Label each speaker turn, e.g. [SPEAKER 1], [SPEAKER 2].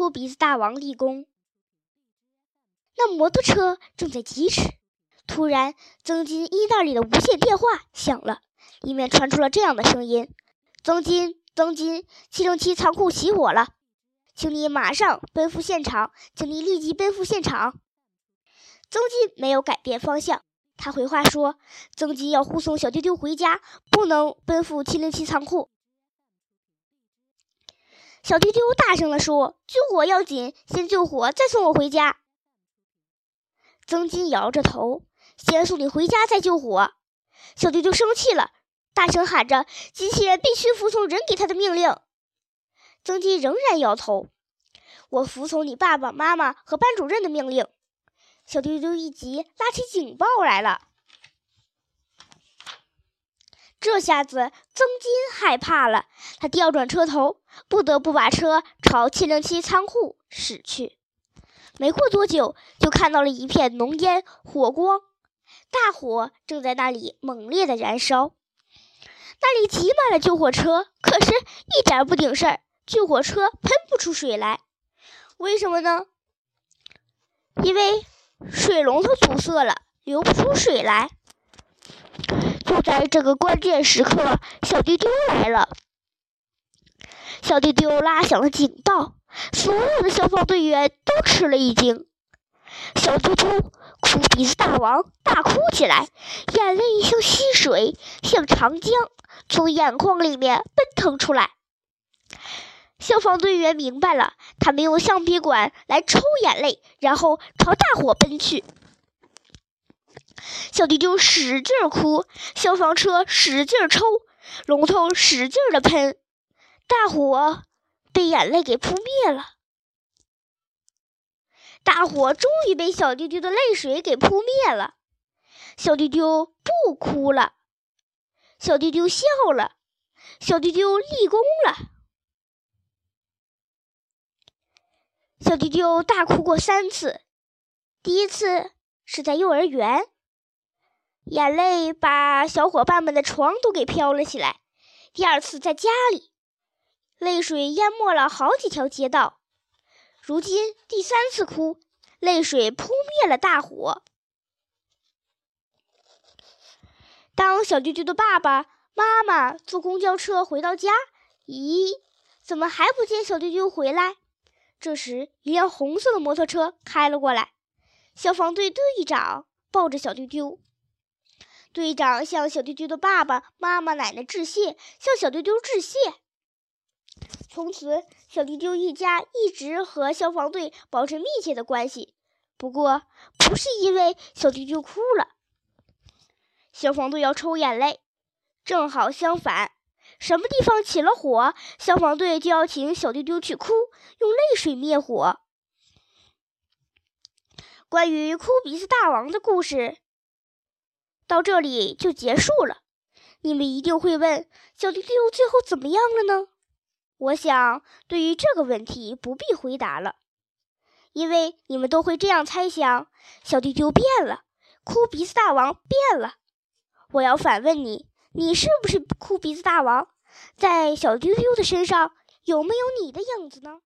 [SPEAKER 1] 哭鼻子大王立功。那摩托车正在疾驰，突然，曾金衣袋里的无线电话响了，里面传出了这样的声音：“曾金，曾金，七零七仓库起火了，请你马上奔赴现场，请你立即奔赴现场。”曾金没有改变方向，他回话说：“曾金要护送小丢丢回家，不能奔赴七零七仓库。”小丢丢大声地说：“救火要紧，先救火，再送我回家。”曾金摇着头：“先送你回家，再救火。”小丢丢生气了，大声喊着：“机器人必须服从人给他的命令。”曾金仍然摇头：“我服从你爸爸妈妈和班主任的命令。”小丢丢一急，拉起警报来了。这下子，曾金害怕了，他调转车头，不得不把车朝七零七仓库驶去。没过多久，就看到了一片浓烟、火光，大火正在那里猛烈的燃烧。那里挤满了救火车，可是一点不顶事儿，救火车喷不出水来。为什么呢？因为水龙头堵塞了，流不出水来。就在这个关键时刻，小丢丢来了。小丢丢拉响了警报，所有的消防队员都吃了一惊。小丢丢哭鼻子大王大哭起来，眼泪像溪水，像长江，从眼眶里面奔腾出来。消防队员明白了，他们用橡皮管来抽眼泪，然后朝大火奔去。小丢丢使劲哭，消防车使劲抽，龙头使劲的喷，大火被眼泪给扑灭了。大火终于被小丢丢的泪水给扑灭了，小丢丢不哭了，小丢丢笑了，小丢丢立功了。小丢丢大哭过三次，第一次是在幼儿园。眼泪把小伙伴们的床都给飘了起来。第二次在家里，泪水淹没了好几条街道。如今第三次哭，泪水扑灭了大火。当小丢丢的爸爸妈妈坐公交车回到家，咦，怎么还不见小丢丢回来？这时，一辆红色的摩托车开了过来，消防队队长抱着小丢丢。队长向小丢丢的爸爸妈妈、奶奶致谢，向小丢丢致谢。从此，小丢丢一家一直和消防队保持密切的关系。不过，不是因为小丢丢哭了，消防队要抽眼泪。正好相反，什么地方起了火，消防队就要请小丢丢去哭，用泪水灭火。关于哭鼻子大王的故事。到这里就结束了。你们一定会问：小丢丢最后怎么样了呢？我想，对于这个问题不必回答了，因为你们都会这样猜想：小丢丢变了，哭鼻子大王变了。我要反问你：你是不是哭鼻子大王？在小丢丢的身上有没有你的影子呢？